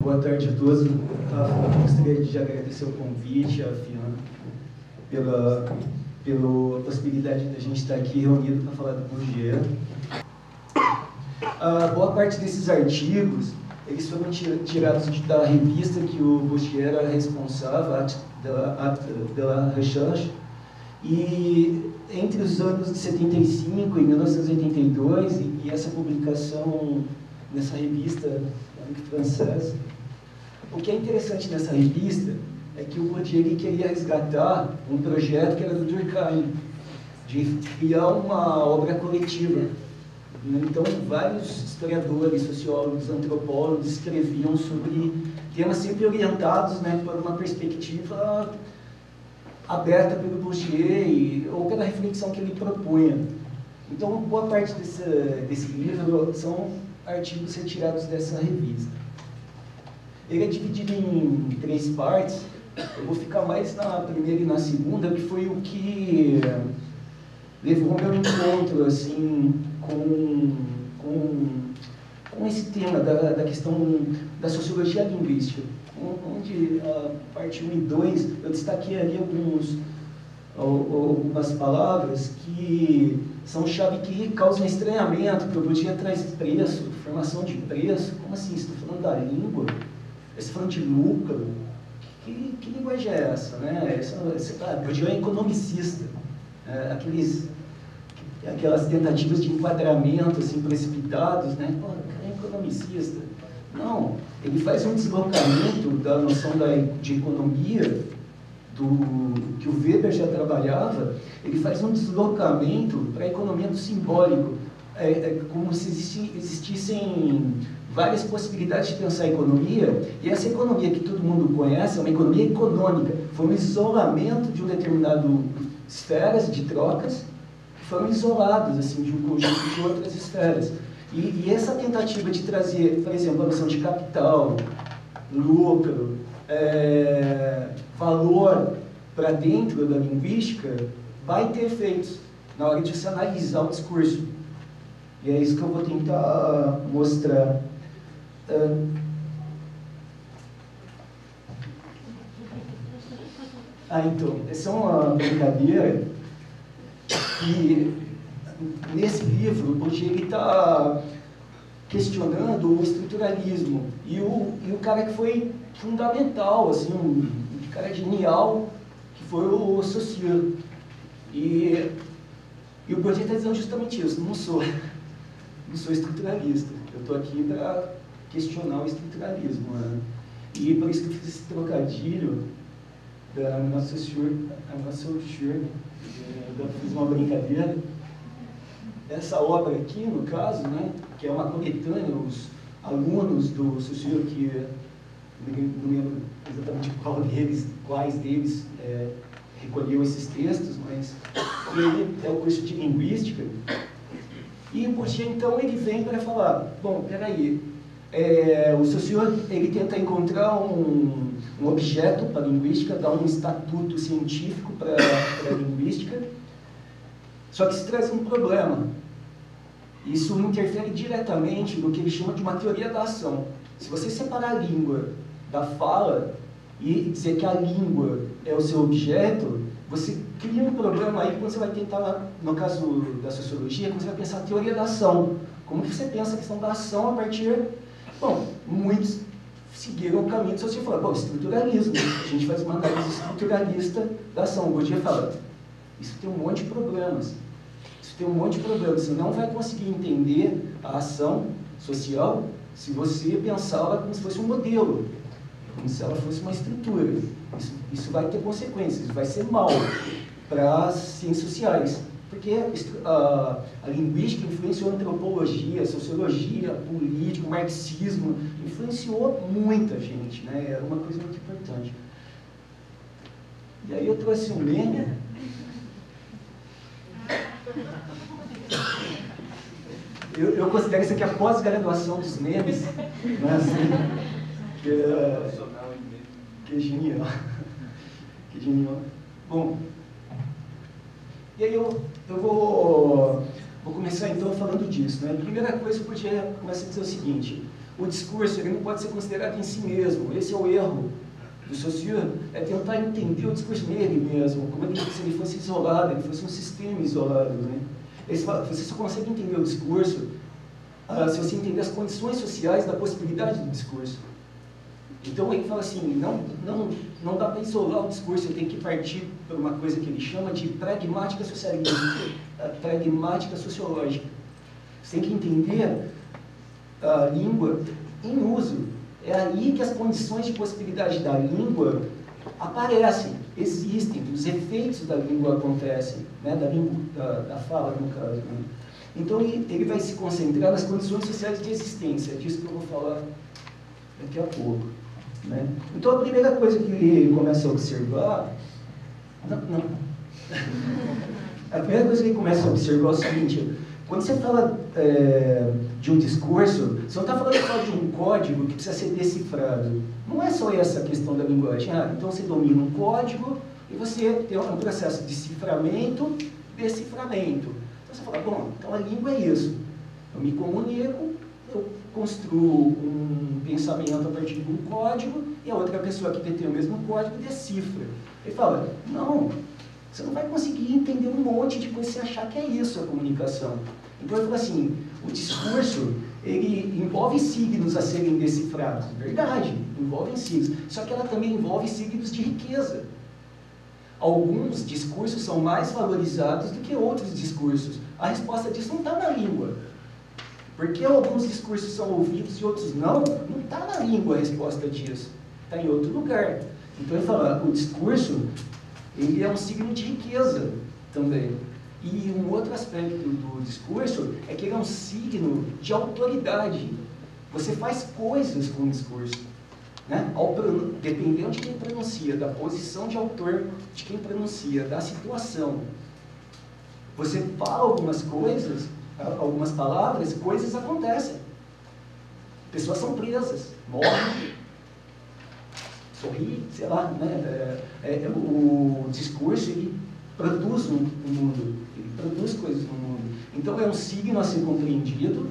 Boa tarde a todos. Eu gostaria de agradecer o convite, a Fiona, pela, pela possibilidade da gente estar aqui reunido para falar do Bourdieu. A boa parte desses artigos, eles foram tirados da revista que o Bourdieu era responsável, de la Recherche, e entre os anos de 75 e 1982, e essa publicação nessa revista francesa, o que é interessante nessa revista é que o Bourdieu queria resgatar um projeto que era do Durkheim, de criar uma obra coletiva. Então, vários historiadores, sociólogos, antropólogos escreviam sobre temas sempre orientados né, por uma perspectiva aberta pelo Bourdieu ou pela reflexão que ele propunha. Então, boa parte desse, desse livro são artigos retirados dessa revista. Ele é dividido em três partes. Eu vou ficar mais na primeira e na segunda, que foi o que levou meu encontro assim, com, com, com esse tema da, da questão da sociologia linguística, onde a parte 1 e 2 eu destaquei ali alguns, algumas palavras que são chave que causam estranhamento, porque o Bourdieu traz preço, formação de preço, como assim, estou falando da língua? Esse falando de lucro, que, que linguagem é essa? Né? Essa, esse, ah, é economicista. É, aqueles, aquelas tentativas de enquadramento assim, precipitados, né? Pô, o cara é economicista. Não, ele faz um deslocamento da noção da, de economia do, que o Weber já trabalhava, ele faz um deslocamento para a economia do simbólico, é, é como se existi, existissem várias possibilidades de pensar a economia, e essa economia que todo mundo conhece é uma economia econômica, foi um isolamento de um determinado esferas de trocas, foram isolados assim, de um conjunto de outras esferas. E, e essa tentativa de trazer, por exemplo, a noção de capital, lucro, é, valor para dentro da linguística, vai ter efeitos na hora de se analisar o discurso. E é isso que eu vou tentar mostrar. Ah, então, essa é uma brincadeira que nesse livro, porque ele está questionando o estruturalismo e o, e o cara que foi fundamental, assim, um cara genial, que foi o Saussure. E, e o Bourdieu está dizendo justamente isso, não sou, não sou estruturalista, eu estou aqui para questionar o estruturalismo. Né? E por isso que eu fiz esse trocadilho da nossa Saussure, eu fiz uma brincadeira. Essa obra aqui, no caso, né, que é uma coletânea, os alunos do Saussure, que não lembro exatamente qual deles, quais deles é, recolheu esses textos, mas ele é o curso de linguística. E o Bourdieu, então, ele vem para falar, bom, peraí, é, o Saussure, ele tenta encontrar um, um objeto para a linguística, dar um estatuto científico para a linguística, só que isso traz um problema. Isso interfere diretamente no que ele chama de uma teoria da ação. Se você separar a língua da fala e dizer que a língua é o seu objeto, você cria um problema aí quando você vai tentar, no caso da sociologia, você vai pensar a teoria da ação. Como que você pensa a questão da ação a partir Bom, muitos seguiram o caminho de você falar, bom, estruturalismo, a gente faz uma análise estruturalista da ação. O Bourdieu fala, isso tem um monte de problemas. Isso tem um monte de problemas. Você não vai conseguir entender a ação social se você pensá-la como se fosse um modelo, como se ela fosse uma estrutura. Isso, isso vai ter consequências, vai ser mal para as ciências sociais. Porque a, a, linguística influenciou a antropologia, a sociologia, política, o marxismo, influenciou muita gente, né? Era uma coisa muito importante. E aí eu trouxe um meme. Eu, eu considero isso aqui a pós-graduação dos memes, né? Que, é, que é genial. Que genial. Bom, e aí eu, eu vou, vou começar então falando disso. Né? A primeira coisa, eu podia começar a dizer o seguinte, o discurso ele não pode ser considerado em si mesmo. Esse é o erro do Saussure, é tentar entender o discurso nele mesmo, como se ele fosse isolado, ele fosse um sistema isolado. Né? Fala, você só consegue entender o discurso ah, se você entender as condições sociais da possibilidade do discurso. Então ele fala assim, não, não, não dá para isolar o discurso, ele tem que partir para uma coisa que ele chama de pragmática socialista, pragmática sociológica. Você tem que entender a língua em uso. É aí que as condições de possibilidade da língua aparecem, existem, os efeitos da língua acontecem, né? da, língua, da, da fala, no caso. Né? Então ele vai se concentrar nas condições sociais de existência, disso que eu vou falar daqui a pouco. Né? Então a primeira coisa que ele começa a observar. Não, não. A primeira coisa que ele começa a observar é o seguinte: quando você fala é, de um discurso, você não está falando só de um código que precisa ser decifrado. Não é só essa questão da linguagem. Ah, então você domina um código e você tem um processo de ciframento, deciframento. Então você fala, bom, então a língua é isso. Eu me comunico, eu construo um pensamento a partir de um código e a outra pessoa que detém o mesmo código decifra. Ele fala, não, você não vai conseguir entender um monte de coisa se achar que é isso a comunicação. Então ele fala assim, o discurso, ele envolve signos a serem decifrados. Verdade, envolve signos. Só que ela também envolve signos de riqueza. Alguns discursos são mais valorizados do que outros discursos. A resposta disso não está na língua. Porque alguns discursos são ouvidos e outros não, não está na língua a resposta disso. Está em outro lugar. Então ele fala, o discurso, ele é um signo de riqueza também. E um outro aspecto do discurso é que ele é um signo de autoridade. Você faz coisas com o discurso. Né? Dependendo de quem pronuncia, da posição de autor de quem pronuncia, da situação. Você fala algumas coisas algumas palavras, coisas acontecem. Pessoas são presas, morrem, sorri, sei lá, né? É, é, é o discurso ele produz um, um, mundo, ele produz coisas no mundo. Então é um signo a ser compreendido,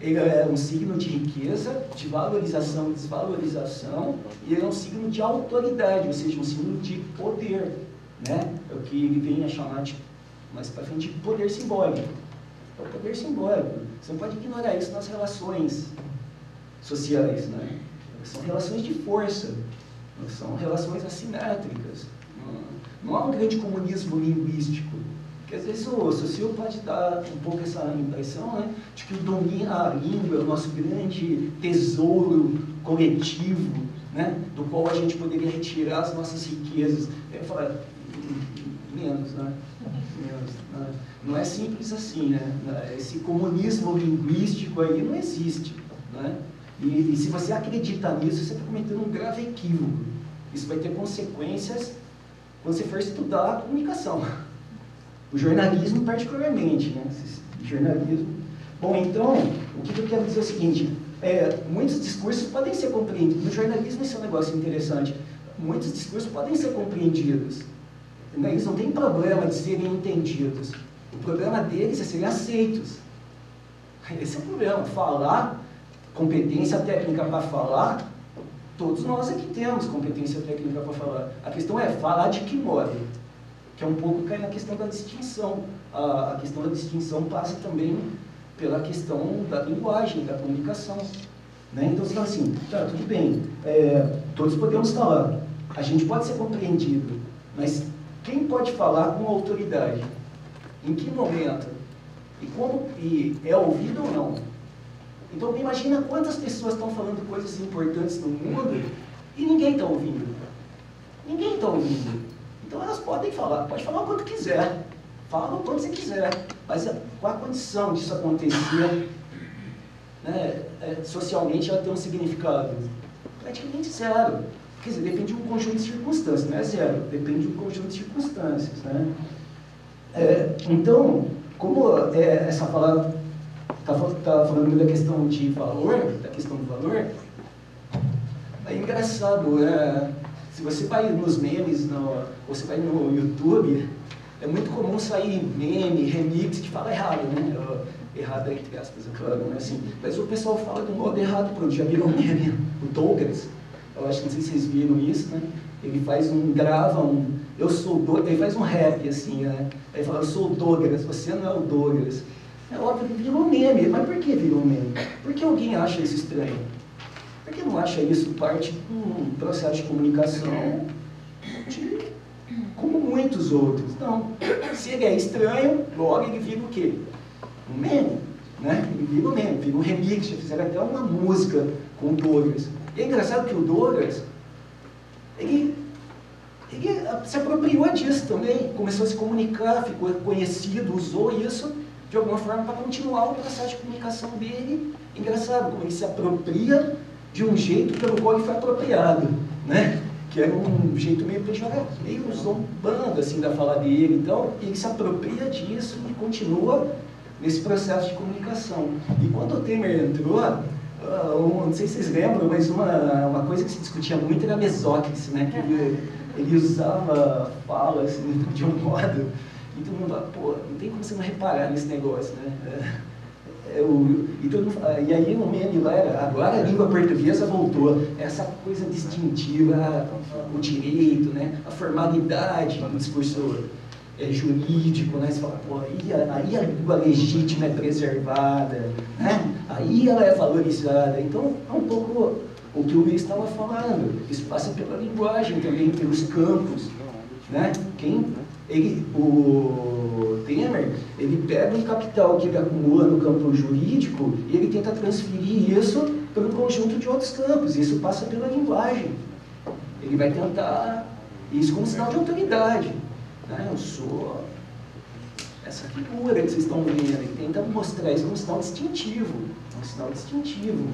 ele é um signo de riqueza, de valorização e desvalorização, e ele é um signo de autoridade, ou seja, um signo de poder, né? É o que ele vem a chamar de, mais para frente, de poder simbólico. É o poder simbólico. Você não pode ignorar isso nas relações sociais. Né? São relações de força, são relações assimétricas. Não há um grande comunismo linguístico. Porque às vezes o socio pode dar um pouco essa impressão né, de que o domínio a língua é o nosso grande tesouro coletivo, né, do qual a gente poderia retirar as nossas riquezas. Eu falo, menos, né? Menos, né? Não é simples assim, né? Esse comunismo linguístico aí não existe, né? E, e se você acredita nisso, você está cometendo um grave equívoco. Isso vai ter consequências quando você for estudar a comunicação. O jornalismo particularmente, né? jornalismo. Bom, então, o que eu quero dizer é o seguinte, é, muitos discursos podem ser compreendidos. No jornalismo isso é um negócio interessante. Muitos discursos podem ser compreendidos. Né? Eles não têm problema de serem entendidos. O problema deles é serem aceitos. Esse é o problema. Falar, competência técnica para falar, todos nós aqui temos competência técnica para falar. A questão é falar de que modo? Que é um pouco cai na questão da distinção. A, a questão da distinção passa também pela questão da linguagem, da comunicação. Né? Então você fala assim, tá, tudo bem, é, todos podemos falar, a gente pode ser compreendido, mas quem pode falar com autoridade? Em que momento? E como e é ouvido ou não? Então imagina quantas pessoas estão falando coisas importantes no mundo e ninguém está ouvindo. Ninguém está ouvindo. Então elas podem falar, pode falar o quanto quiser. Fala o quanto você quiser. Mas qual a condição disso acontecer? Né, é, socialmente ela tem um significado? Praticamente zero. Quer dizer, depende de um conjunto de circunstâncias, não é zero, depende de um conjunto de circunstâncias. Né? É, então, como é, essa palavra está tá falando da questão de valor, da questão do valor, é engraçado, é, se você vai nos memes, no, você vai no YouTube, é muito comum sair meme, remix que fala errado, né? errada entre aspas, é claro, não é assim. Mas o pessoal fala do modo errado, pronto, já virou meme. O Douglas, eu acho que não sei se vocês viram isso, né? Ele faz um, grava um, eu sou Douglas, ele faz um rap assim, né? Ele fala, eu sou o Douglas, você não é o Douglas. É óbvio que virou meme, mas por que virou meme? Porque alguém acha isso estranho. Por que não acha isso parte de um processo de comunicação de, como muitos outros? Não. Se ele é estranho, logo ele vira o quê? Um meme. Né? Ele vira um meme, vira um remix, fizeram até uma música com o Douglas. E é engraçado que o Douglas, ele, ele se apropriou disso também, começou a se comunicar, ficou conhecido, usou isso de alguma forma para continuar o processo de comunicação dele. Engraçado, como ele se apropria de um jeito pelo qual ele foi apropriado, né? Que era um jeito meio pejorativo, meio zombando assim da fala dele. Então, ele se apropria disso e continua nesse processo de comunicação. E quando o Temer entrou, uh, não sei se vocês lembram, mas uma, uma coisa que se discutia muito era a mesóclise, né? Que ele, usava fala assim, de um modo e todo mundo fala, pô, não tem como você não reparar nesse negócio, né? É, é, o, e, todo e aí no meme lá era, agora a língua portuguesa voltou, essa coisa distintiva, o direito, né? a formalidade do discurso é, jurídico, né? Você fala, pô, aí, aí a língua legítima é preservada, né? aí ela é valorizada. Então, é um pouco o que o Luiz estava falando. Isso passa pela linguagem também, pelos campos. Né? Quem ele, o Temer, ele pega um capital que ele acumula no campo jurídico e ele tenta transferir isso para um conjunto de outros campos. Isso passa pela linguagem. Ele vai tentar isso como sinal de autoridade. Né? Eu sou essa figura que vocês estão vendo. Ele tenta mostrar isso como sinal distintivo. Um sinal distintivo.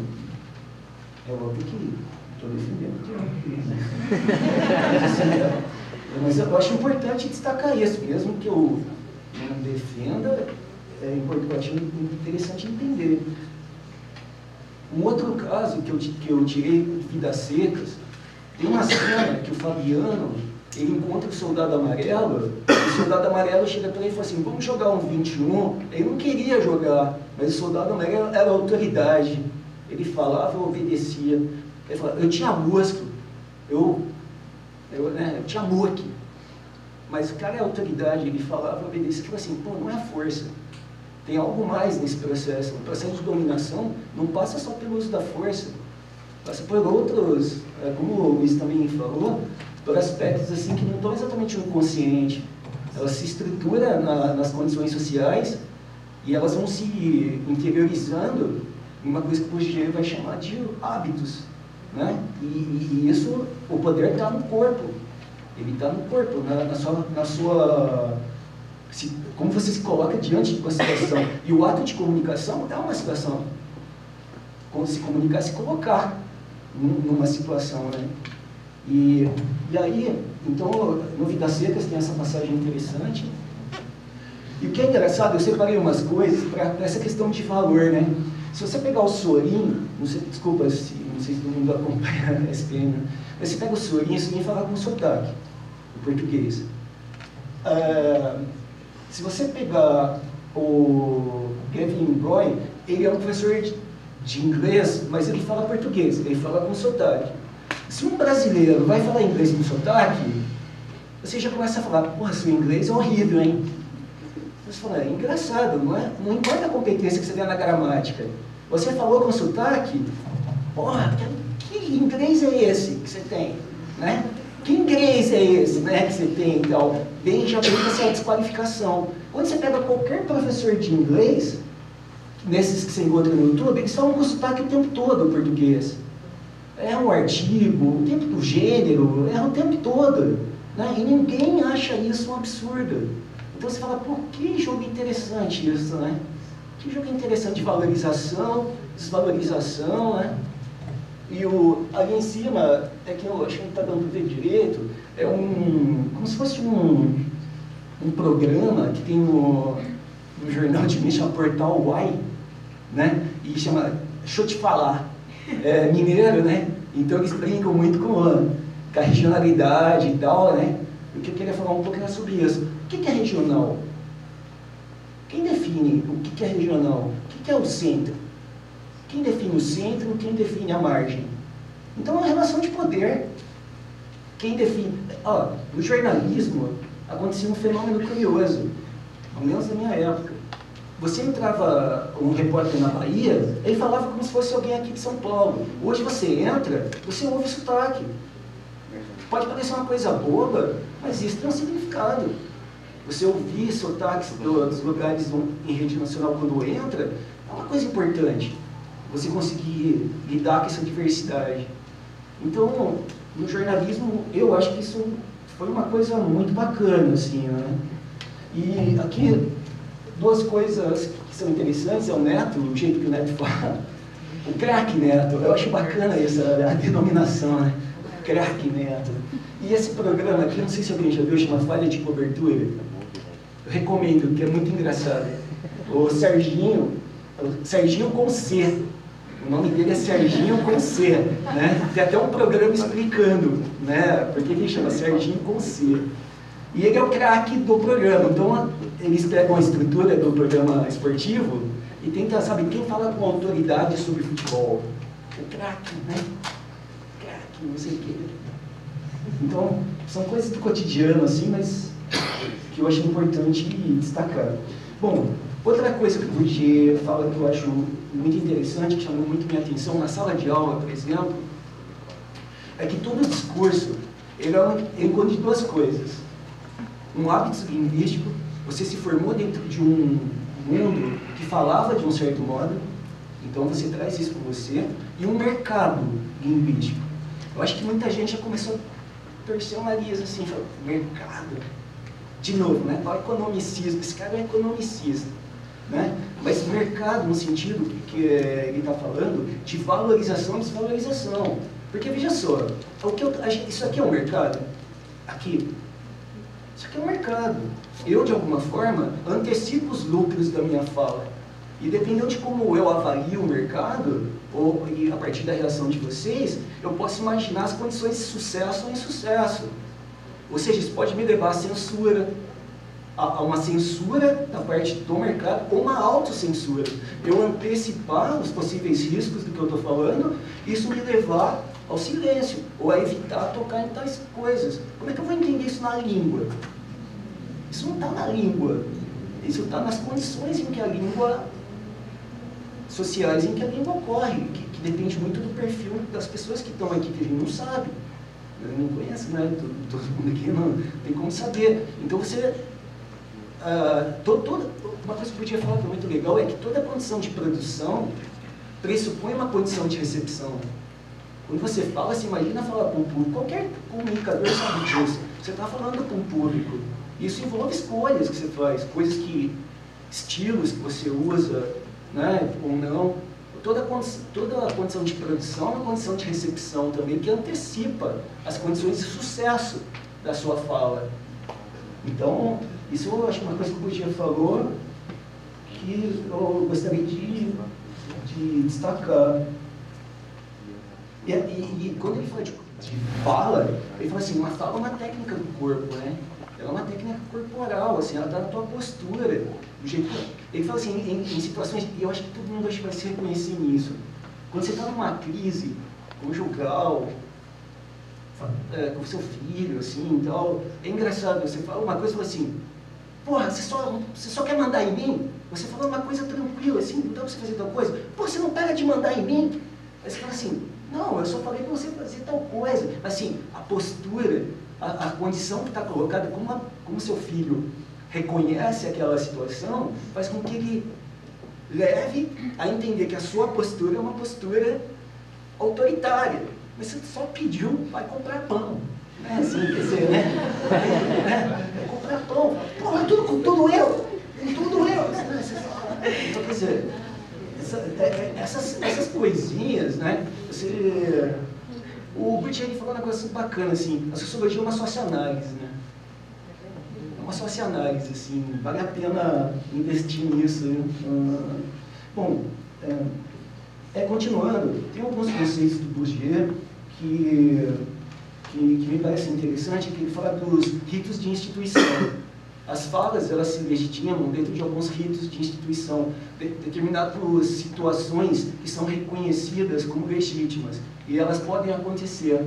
É óbvio que estou defendendo o Trump. Né? Mas eu acho importante destacar isso, mesmo que eu não defenda, é importante, interessante entender. Um outro caso que eu, que eu tirei Vidas Secas, tem uma cena que o Fabiano, ele encontra o soldado amarelo, e o soldado amarelo chega para ele e fala assim, vamos jogar um 21. Ele não queria jogar, mas o soldado amarelo era autoridade. Ele falava, eu obedecia. Ele falava, eu tinha músculo, eu eu, né, eu tinha aqui. Mas o cara é autoridade, ele falava, obedecia, tipo assim, pô, não é força. Tem algo mais nesse processo. O processo de dominação não passa só pelo uso da força, passa por outros, é, como o Luiz também falou, por aspectos assim que não estão exatamente no consciente. Ela se estrutura na, nas condições sociais e elas vão se interiorizando uma coisa que o Bourdieu vai chamar de hábitos. Né? E, e, isso, o poder está no corpo. Ele está no corpo, na, na, sua, na sua se, como você se coloca diante de uma situação. E o ato de comunicação é uma situação. Como se comunicar, se colocar numa situação. Né? E, e aí, então, no Vidas Secas tem essa passagem interessante. E o que é engraçado, eu separei umas coisas para essa questão de valor, né? Se você pegar o Sorin, sei, desculpa se não sei se todo mundo acompanha a SPM, mas você pega o Sorin, isso vem falar com sotaque, o português. Uh, se você pegar o Kevin Roy, ele é um professor de, de inglês, mas ele fala português, ele fala com sotaque. Se um brasileiro vai falar inglês com sotaque, você já começa a falar, porra, seu inglês é horrível, hein? Você fala, é engraçado, não é? Não importa a competência que você tem na gramática. Você falou com sotaque, porra, que, inglês é esse que você tem? Né? Que inglês é esse né, que você tem? Então, bem, já vem essa desqualificação. Quando você pega qualquer professor de inglês, nesses que você encontra no YouTube, eles falam com sotaque o tempo todo o português. É um artigo, o tempo do gênero, é o tempo todo. Né? E ninguém acha isso um absurdo. Então você fala, pô, que jogo interessante isso, né? Que jogo interessante de valorização, desvalorização, né? E o, ali em cima, é que eu acho que não está dando ver direito, é um, como se fosse um, um programa que tem no, no jornal de chama Portal Y, né? E chama Deixa eu te falar. É mineiro, né? Então eles brincam muito com com a regionalidade e tal, né? O que eu queria falar um pouco era sobre isso. O que é regional? O Quem define o que é regional? O que é o centro? Quem define o centro? Quem define a margem? Então é uma relação de poder. Quem define. Ó, no jornalismo acontecia um fenômeno curioso, ao menos na minha época. Você entrava um repórter na Bahia, ele falava como se fosse alguém aqui de São Paulo. Hoje você entra, você ouve sotaque. Pode parecer uma coisa boba, mas isso tem um significado. Você ouvir sotaques dos lugares em rede nacional quando entra, é uma coisa importante. Você conseguir lidar com essa diversidade. Então, no jornalismo, eu acho que isso foi uma coisa muito bacana, assim, né? E aqui, duas coisas que são interessantes, é o Neto, o jeito que o Neto fala, o craque Neto, eu acho bacana essa a denominação, né? Craque Neto. E esse programa aqui, não sei se alguém já viu, chama Falha de Cobertura. Eu recomendo, que é muito engraçado. O Serginho, o Serginho com C, o nome dele é Serginho com C, né? Tem até um programa explicando, né? Porque ele chama Serginho com C. E ele é o craque do programa. Então, eles pegam a estrutura do programa esportivo e tentam, sabe, quem fala com autoridade sobre futebol? O craque, né? Sei o quê. Então, são coisas do cotidiano, assim, mas que eu acho importante destacar. Bom, outra coisa que o Bourdieu fala que eu acho muito interessante, que chamou muito minha atenção na sala de aula, por exemplo, é que todo discurso ele, é encontra duas coisas. Um hábito linguístico, você se formou dentro de um mundo que falava de um certo modo, então você traz isso com você, e um mercado linguístico. Eu acho que muita gente já começou a torcer o nariz assim, falou, mercado? De novo, né? O economicismo, esse cara é economicista. Né? Mas mercado, no sentido que eh, ele está falando, de valorização e desvalorização. Porque veja só, o que eu, isso aqui é um mercado? Aqui. Isso aqui é um mercado. Eu, de alguma forma, antecipo os lucros da minha fala. E dependendo de como eu avalio o mercado, ou e a partir da reação de vocês, eu posso imaginar as condições de sucesso ou insucesso. Ou seja, isso pode me levar à censura, a, uma censura da parte do mercado ou uma autocensura. Eu antecipar os possíveis riscos do que eu estou falando, isso me levar ao silêncio, ou a evitar tocar em tais coisas. Como é que eu vou entender isso na língua? Isso não está na língua. Isso está nas condições em que a língua, sociais em que a língua ocorre, que, que depende muito do perfil das pessoas que estão aqui, que a gente não sabe. Não conhece, né? Todo, todo mundo aqui não tem como saber. Então você Uh, todo, uma coisa que eu podia falar que é muito legal é que toda condição de produção pressupõe uma condição de recepção. Quando você fala, você imagina falar para um público. Qualquer comunicador sabe disso. Você está falando para um público. Isso envolve escolhas que você faz, coisas que. estilos que você usa, né, ou não. Toda, toda a condição de produção é uma condição de recepção também que antecipa as condições de sucesso da sua fala. Então, isso eu acho que uma coisa que o Bugia falou que eu gostaria de, de destacar. E, e, e, quando ele fala de, de, fala, ele fala assim, uma fala é uma técnica do corpo, né? Ela é uma técnica corporal, assim, ela está na tua postura. Do jeito que, ele fala assim, em, em situações, e eu acho que todo mundo vai se reconhecer nisso. Quando você está numa crise conjugal, é, com seu filho, assim, tal, é engraçado, você fala uma coisa e fala assim, Porra, você só, você só quer mandar em mim? Você falou uma coisa tranquila, assim, não dá pra você fazer tal coisa? Pô, você não pega de mandar em mim? Aí você fala assim, não, eu só falei para você fazer tal coisa. Assim, a postura, a, a condição que está colocada, como, a, como seu filho reconhece aquela situação, faz com que ele leve a entender que a sua postura é uma postura autoritária. Mas você só pediu, vai comprar pão. É assim, quer dizer, né? É, é comprar pão. Porra, tudo com tudo eu. Tudo eu. Então, quer dizer, essa, é, é, essas, essas coisinhas, né? Você, o Buttigieg falou um negócio bacana, assim, a sociologia é uma socioanálise, né? Uma socioanálise, assim, vale a pena investir nisso. Né? Bom, é, é, continuando, tem alguns conceitos do Bourdieu que que, que me parece interessante, que ele fala dos ritos de instituição. As falas, elas se legitimam dentro de alguns ritos de instituição, de, determinadas situações que são reconhecidas como legítimas, e elas podem acontecer.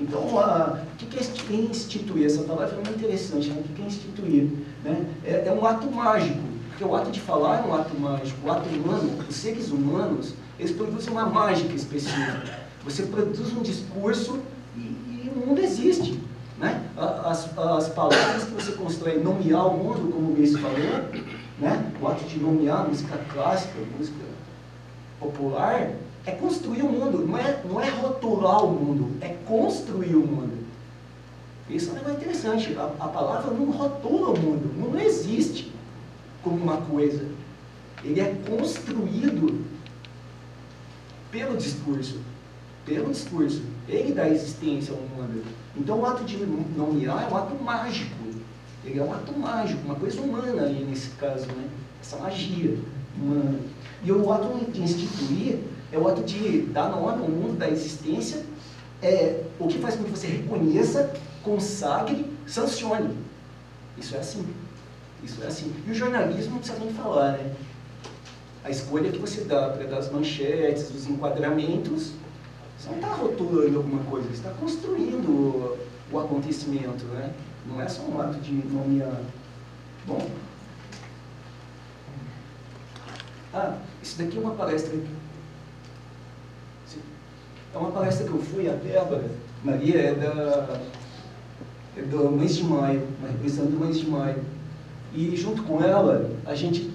Então, a, o que é instituir? Essa palavra é muito interessante, né? o que é instituir? Né? É, é um ato mágico, porque o ato de falar é um ato mágico, o ato humano, os seres humanos, eles produzem uma mágica específica. Você produz um discurso e, e o mundo existe. Né? As, as palavras que você constrói, nomear o mundo, como o Luiz falou, né? o ato de nomear música clássica, música popular, é construir o mundo, não é, não é rotular o mundo, é construir o mundo. Isso é um negócio interessante. A, a palavra não rotula o mundo, o mundo não existe como uma coisa. Ele é construído pelo discurso. Pelo discurso. Ele dá existência ao mundo. Então o ato de nomear é um ato mágico. Ele é um ato mágico, uma coisa humana aí nesse caso, né? Essa magia humana. E o ato de instituir é o ato de dar nome ao mundo da existência, é o que faz com que você reconheça, consagre, sancione. Isso é assim. Isso é assim. E o jornalismo não precisa nem falar, né? A escolha que você dá para dar as manchetes, os enquadramentos, você não está rotulando alguma coisa, você está construindo o acontecimento, né? Não é só um ato de nomear. Bom. Ah, isso daqui é uma palestra. É uma palestra que eu fui, a Débora Maria é da é do mês de maio, uma representação do mês de maio. E junto com ela, a gente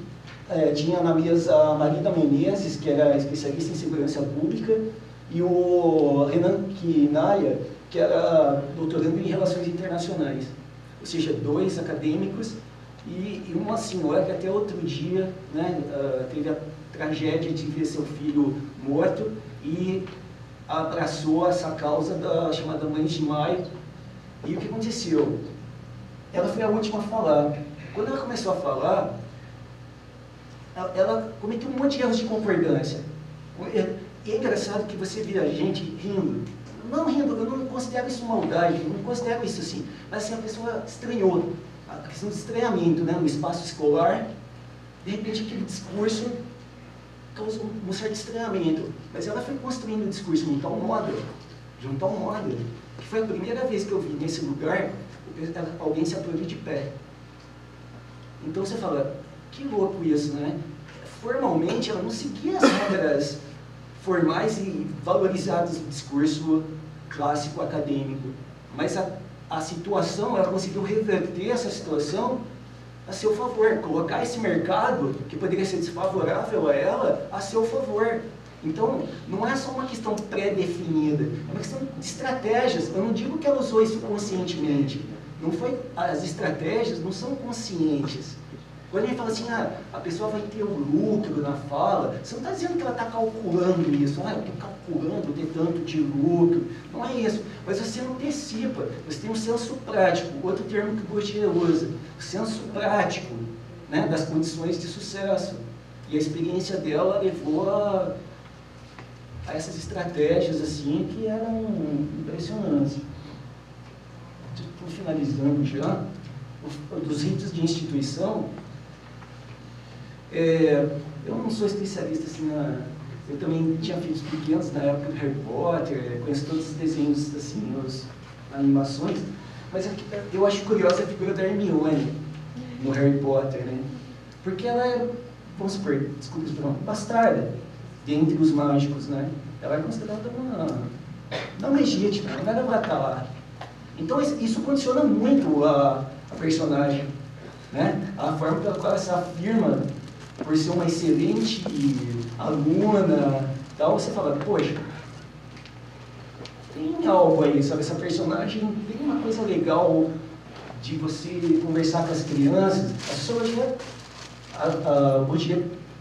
é, tinha na mesa a Marida Menezes, que era especialista em segurança pública, e o Renan Kinaya, que era doutorando em relações internacionais. Ou seja, dois acadêmicos e, e uma senhora que até outro dia né, uh, teve a tragédia de ver seu filho morto e abraçou essa causa da chamada Mãe de Maio. E o que aconteceu? Ela foi a última a falar. Quando ela começou a falar, ela cometeu um monte de erros de concordância. E é engraçado que você vira a gente rindo. Não rindo, eu não considero isso maldade, não considero isso assim. Mas assim, a pessoa estranhou. A questão de estranhamento né, no espaço escolar. De repente aquele discurso causou um certo estranhamento. Mas ela foi construindo o discurso de um tal modo, de um tal modo, que foi a primeira vez que eu vi nesse lugar alguém se aplaudir de pé. Então você fala, que louco isso, né? Formalmente ela não seguia as regras formais e valorizadas do discurso clássico acadêmico. Mas a, a situação, ela conseguiu reverter essa situação a seu favor, colocar esse mercado, que poderia ser desfavorável a ela, a seu favor. Então, não é só uma questão pré-definida, é uma questão de estratégias. Eu não digo que ela usou isso conscientemente. Não foi, as estratégias não são conscientes. Quando gente fala assim, ah, a pessoa vai ter um lucro na fala, você não está dizendo que ela está calculando isso, ah, eu estou calculando ter tanto de lucro. Não é isso. Mas você antecipa, você tem um senso prático, outro termo que Bourdieu usa, o senso prático né, das condições de sucesso. E a experiência dela levou a, a essas estratégias assim que eram impressionantes. Estou finalizando já. Dos ritos de instituição, é, eu não sou especialista assim na. Eu também tinha filhos pequenos na época do Harry Potter, conheço todos os desenhos, assim, as animações, mas eu acho curiosa a figura da Hermione no Harry Potter, né? Porque ela é, vamos supor, desculpa expressão, bastarda dentre os mágicos, né? Ela é considerada uma. não legítima, não era pra estar lá. Então isso condiciona muito a, a personagem, né? A forma pela qual ela se afirma por ser uma excelente aluna, então você fala, poxa, tem algo aí, sabe? Essa personagem tem uma coisa legal de você conversar com as crianças. A sociologia, a, a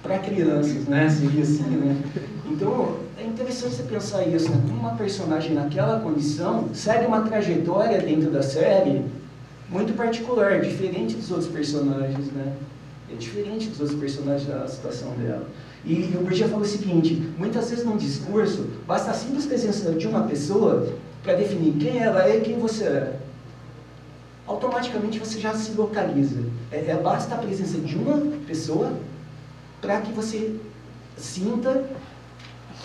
para crianças, né? Seria assim, né? Então, é interessante você pensar isso, né? Como uma personagem naquela condição segue uma trajetória dentro da série muito particular, diferente dos outros personagens, né? É diferente dos outros personagens da situação dela. E, o Bourdieu falou o seguinte, muitas vezes num discurso, basta a simples presença de uma pessoa para definir quem ela é e quem você é. automaticamente você já se localiza. É, é basta a presença de uma pessoa para que você sinta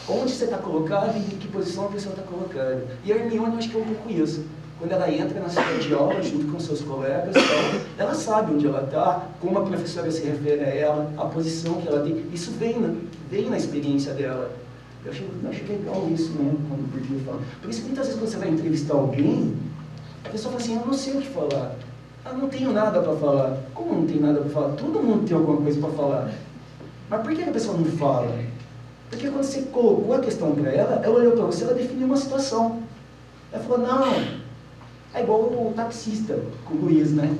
onde você está colocado e em que posição a pessoa está colocada. E a Hermione, eu acho que é um pouco isso. Quando ela entra na sala de aula, junto com seus colegas, ela sabe onde ela está, como a professora se refere a ela, a posição que ela tem. Isso vem na, vem na experiência dela. Eu acho, eu acho legal isso, né, quando o Bourdieu fala. Por isso que muitas vezes quando você vai entrevistar alguém, a pessoa fala assim, eu não sei o que falar. Eu não tenho nada para falar. Como não tem nada para falar? Todo mundo tem alguma coisa para falar. Mas por que a pessoa não fala? Porque quando você colocou a questão para ela, ela olhou para você, ela definiu uma situação. Ela falou, não, é igual o taxista com o Luiz, né?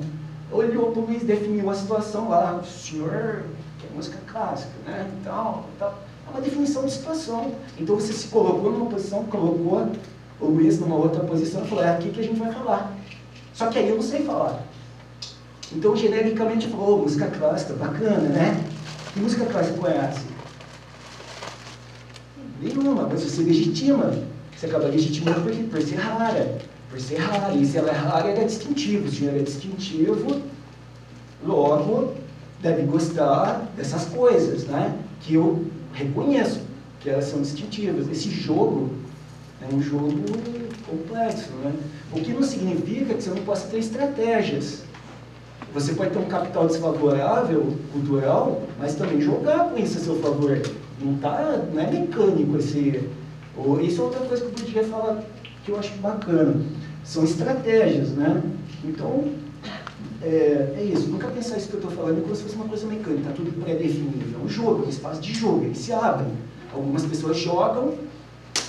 Olhou para o Luiz, definiu a situação lá, o senhor quer música clássica, né? Então, então, é uma definição de situação. Então você se colocou numa posição, colocou o Luiz numa outra posição e falou, é aqui que a gente vai falar. Só que aí eu não sei falar. Então, genericamente, falou, música clássica, bacana, né? Que música clássica conhece? Nenhuma, mas você legitima. Você acaba legitimando por, por ser rara. Por ser rara. E se ela é rara, ela é distintiva. Se ela é distintivo, logo deve gostar dessas coisas, né? Que eu reconheço que elas são distintivas. Esse jogo é um jogo complexo, né? O que não significa que você não possa ter estratégias. Você pode ter um capital desfavorável, cultural, mas também jogar com isso a seu favor. Não, tá, não é mecânico esse. Ou, isso é outra coisa que eu podia falar que eu acho bacana. São estratégias, né? Então, é, é isso. Nunca pensar isso que eu estou falando como se fosse uma coisa mecânica, está tudo pré-definido. É um jogo, é um espaço de jogo, eles se abrem. Algumas pessoas jogam,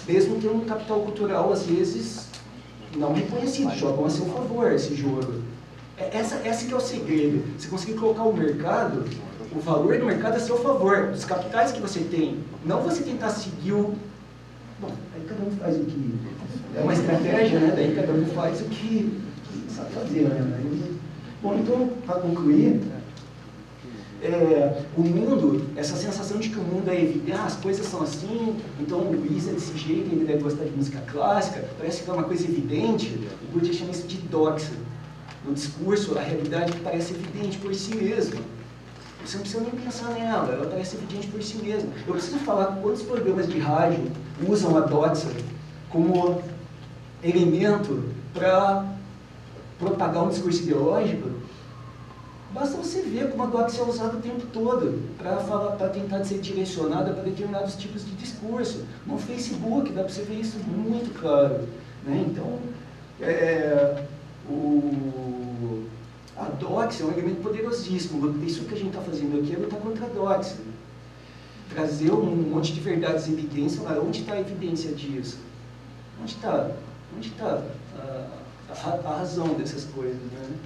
mesmo tendo um capital cultural, às vezes, não reconhecido, jogam a seu favor esse jogo. É, essa, essa que é o segredo. Você conseguir colocar o mercado, o valor do mercado a seu favor, os capitais que você tem. Não você tentar seguir o. Bom, aí cada um faz o que. É uma estratégia, né? Daí cada um faz o que sabe fazer, né? Bom, então, para concluir, é, o mundo, essa sensação de que o mundo é evidente, ah, as coisas são assim, então o Luiz é desse jeito, ele deve gostar de música clássica, parece que é uma coisa evidente, o Buda chama isso de doxa no discurso, a realidade parece evidente por si mesma. Você não precisa nem pensar nela, ela parece evidente por si mesma. Eu preciso falar quantos programas de rádio usam a doxa como elemento para propagar um discurso ideológico. Basta você ver como a doxa é usada o tempo todo para tentar ser direcionada para determinados tipos de discurso. No Facebook dá para você ver isso muito claro. Né? Então, é, o, a doxa é um elemento poderosíssimo. Isso que a gente está fazendo aqui é lutar contra a doxa. Trazer um monte de verdades em evidência, mas onde está a evidência disso? Onde está onde tá a, a, a, razão dessas coisas? Né?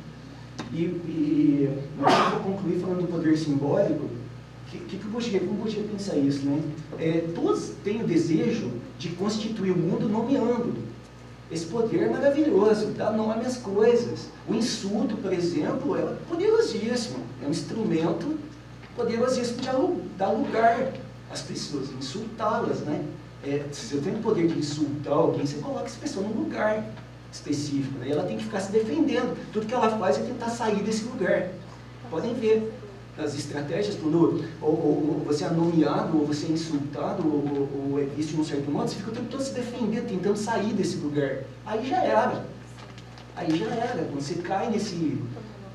E, e eu vou concluir falando do poder simbólico. O que, que, que eu podia, como podia pensar isso? Né? É, todos têm o desejo de constituir o mundo nomeando esse poder é maravilhoso, dá nome às coisas. O insulto, por exemplo, é poderosíssimo. É um instrumento poderosíssimo de dar lugar às pessoas, insultá-las, né? É, se você tem o poder de insultar alguém, você coloca essa pessoa num lugar específico, né? E ela tem que ficar se defendendo. Tudo que ela faz é tentar sair desse lugar. Podem ver as estratégias, quando ou, ou, você é nomeado, ou você é insultado, ou, ou é visto de um certo modo, você fica o tempo todo se defendendo, tentando sair desse lugar. Aí já era. Aí já era. Quando você cai nesse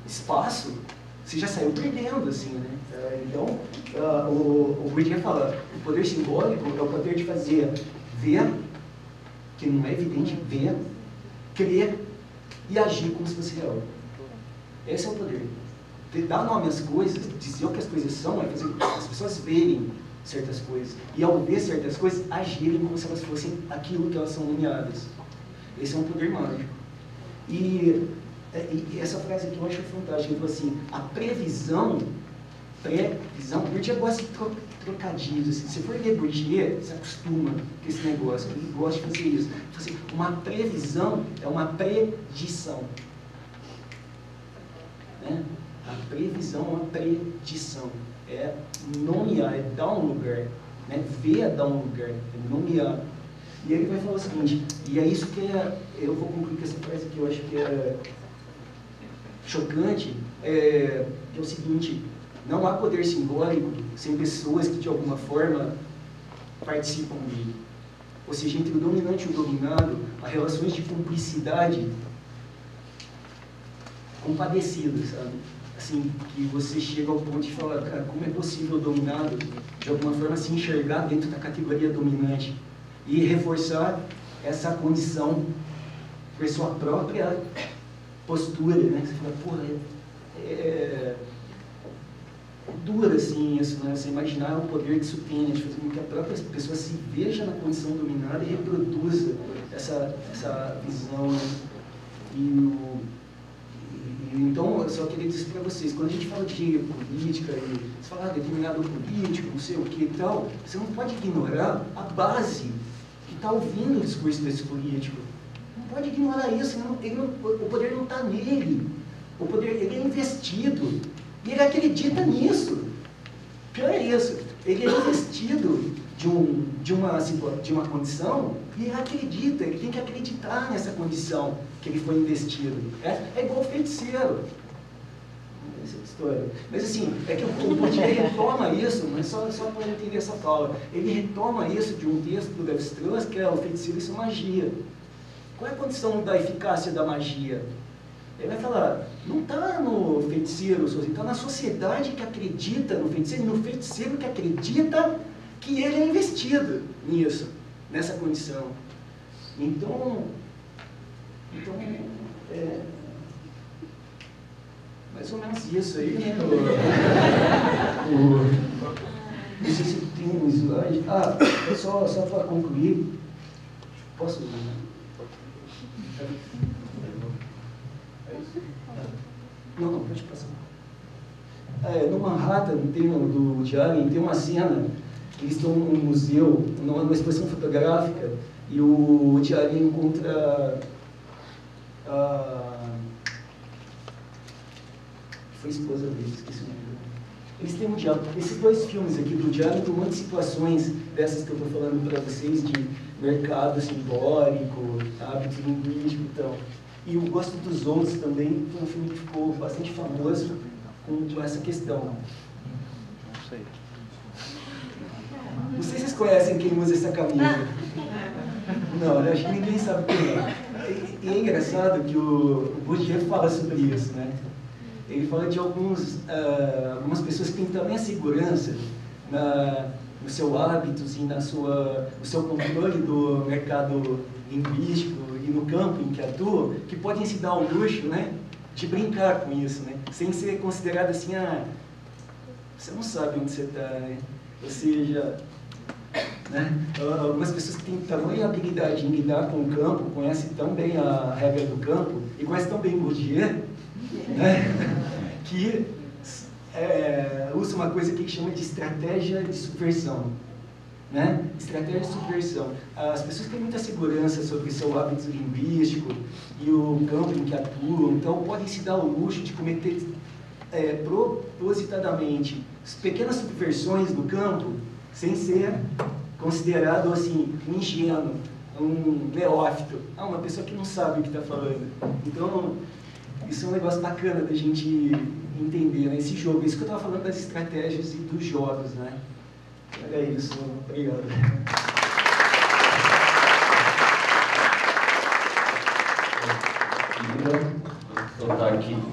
espaço, você já saiu perdendo, assim, né? É, então, uh, o, o Whittier fala, o poder simbólico é o poder de fazer ver, que não é evidente, ver, crer e agir como se fosse real. Esse é o poder dar nome às coisas, dizer o que as coisas são, é fazer as pessoas verem certas coisas. E ao ver certas coisas, agirem como se elas fossem aquilo que elas são nomeadas. Esse é um poder mágico. E, é, e essa frase aqui eu acho fantástica. Ele falou assim, a previsão, previsão, Bourdieu gosta de trocadilhos. Assim. Se for ler Bourdieu, se acostuma com esse negócio. Ele gosta de fazer isso. Assim, uma previsão é uma predição. Né? A previsão uma predição. É nomear, é dar um lugar. Né? Ver é dar um lugar, é nomear. E ele vai falar o seguinte, e é isso que é, eu vou concluir com essa frase que eu acho que é, chocante é, é o seguinte, não há poder simbólico sem pessoas que de alguma forma participam dele. Ou seja, entre o dominante e o dominado, há relações de cumplicidade compadecidas, sabe? Assim, que você chega ao ponto de falar, cara, como é possível o dominado, de alguma forma, se enxergar dentro da categoria dominante e reforçar essa condição por sua própria postura, né? Você fala, porra, é, é, é dura assim isso, né? Você imaginar o poder que isso tem, né? de fazer com que a própria pessoa se veja na condição dominada e reproduza essa, essa visão, né? E o, então, eu só queria dizer para vocês, quando a gente fala de política, e fala ah, determinado político, não sei o que e tal, você não pode ignorar a base que está ouvindo o discurso desse político. Não pode ignorar isso, não, não, o poder não está nele. O poder ele é investido. E ele acredita nisso. Pior é isso. Ele é investido de, um, de, uma, de uma condição e ele acredita, ele tem que acreditar nessa condição que ele foi investido. É, é igual feiticeiro. Essa é história. Mas assim, é que o Bourdieu retoma isso, mas só, só para entender essa fala. Ele retoma isso de um texto do Levi-Strauss, que é o feiticeiro e sua magia. Qual é a condição da eficácia da magia? Ele vai falar, não está no feiticeiro, está na sociedade que acredita no feiticeiro, no feiticeiro que acredita que ele é investido nisso, nessa condição. Então, então é, mais ou menos isso aí, né? O, o, não sei se tem um slide. Ah, só, só para concluir, posso. Não, não, pode passar. É, no Manhattan, tem, do Diário, tem uma cena eles estão num museu, numa exposição fotográfica, e o Tiago encontra a... Foi esposa dele, esqueci o nome Eles têm um diálogo. Esses dois filmes aqui do Diário tem um monte de situações dessas que eu estou falando para vocês, de mercado simbólico, hábitos linguísticos e tal. E o Gosto dos Outros também foi um filme que ficou bastante famoso com essa questão. Não sei. Não sei se vocês conhecem quem usa essa camisa. Não, acho que ninguém sabe quem é. E é engraçado que o, Bourdieu fala sobre isso, né? Ele fala de alguns, uh, algumas pessoas que têm também a segurança na, no seu hábitos e na sua, no seu controle do mercado linguístico e no campo em que atuam, que podem se dar o luxo, né, de brincar com isso, né? Sem ser considerado assim, ah, você não sabe onde você está, né? Ou seja, né? algumas pessoas que têm tamanha habilidade em lidar com o campo, conhecem tão bem a regra do campo e conhecem tão bem Bourdieu, né? que é, usa uma coisa que chama de estratégia de subversão. Né? Estratégia de subversão. As pessoas têm muita segurança sobre seu hábito linguístico e o campo em que atuam, então podem se dar o luxo de cometer é, propositadamente pequenas subversões do campo sem ser considerado assim um ingênuo, um neófito, ah, uma pessoa que não sabe o que está falando. Então, isso é um negócio bacana da gente entender né, esse jogo. Isso que eu estava falando das estratégias e dos jogos, né? É isso. Obrigado. Vou soltar aqui.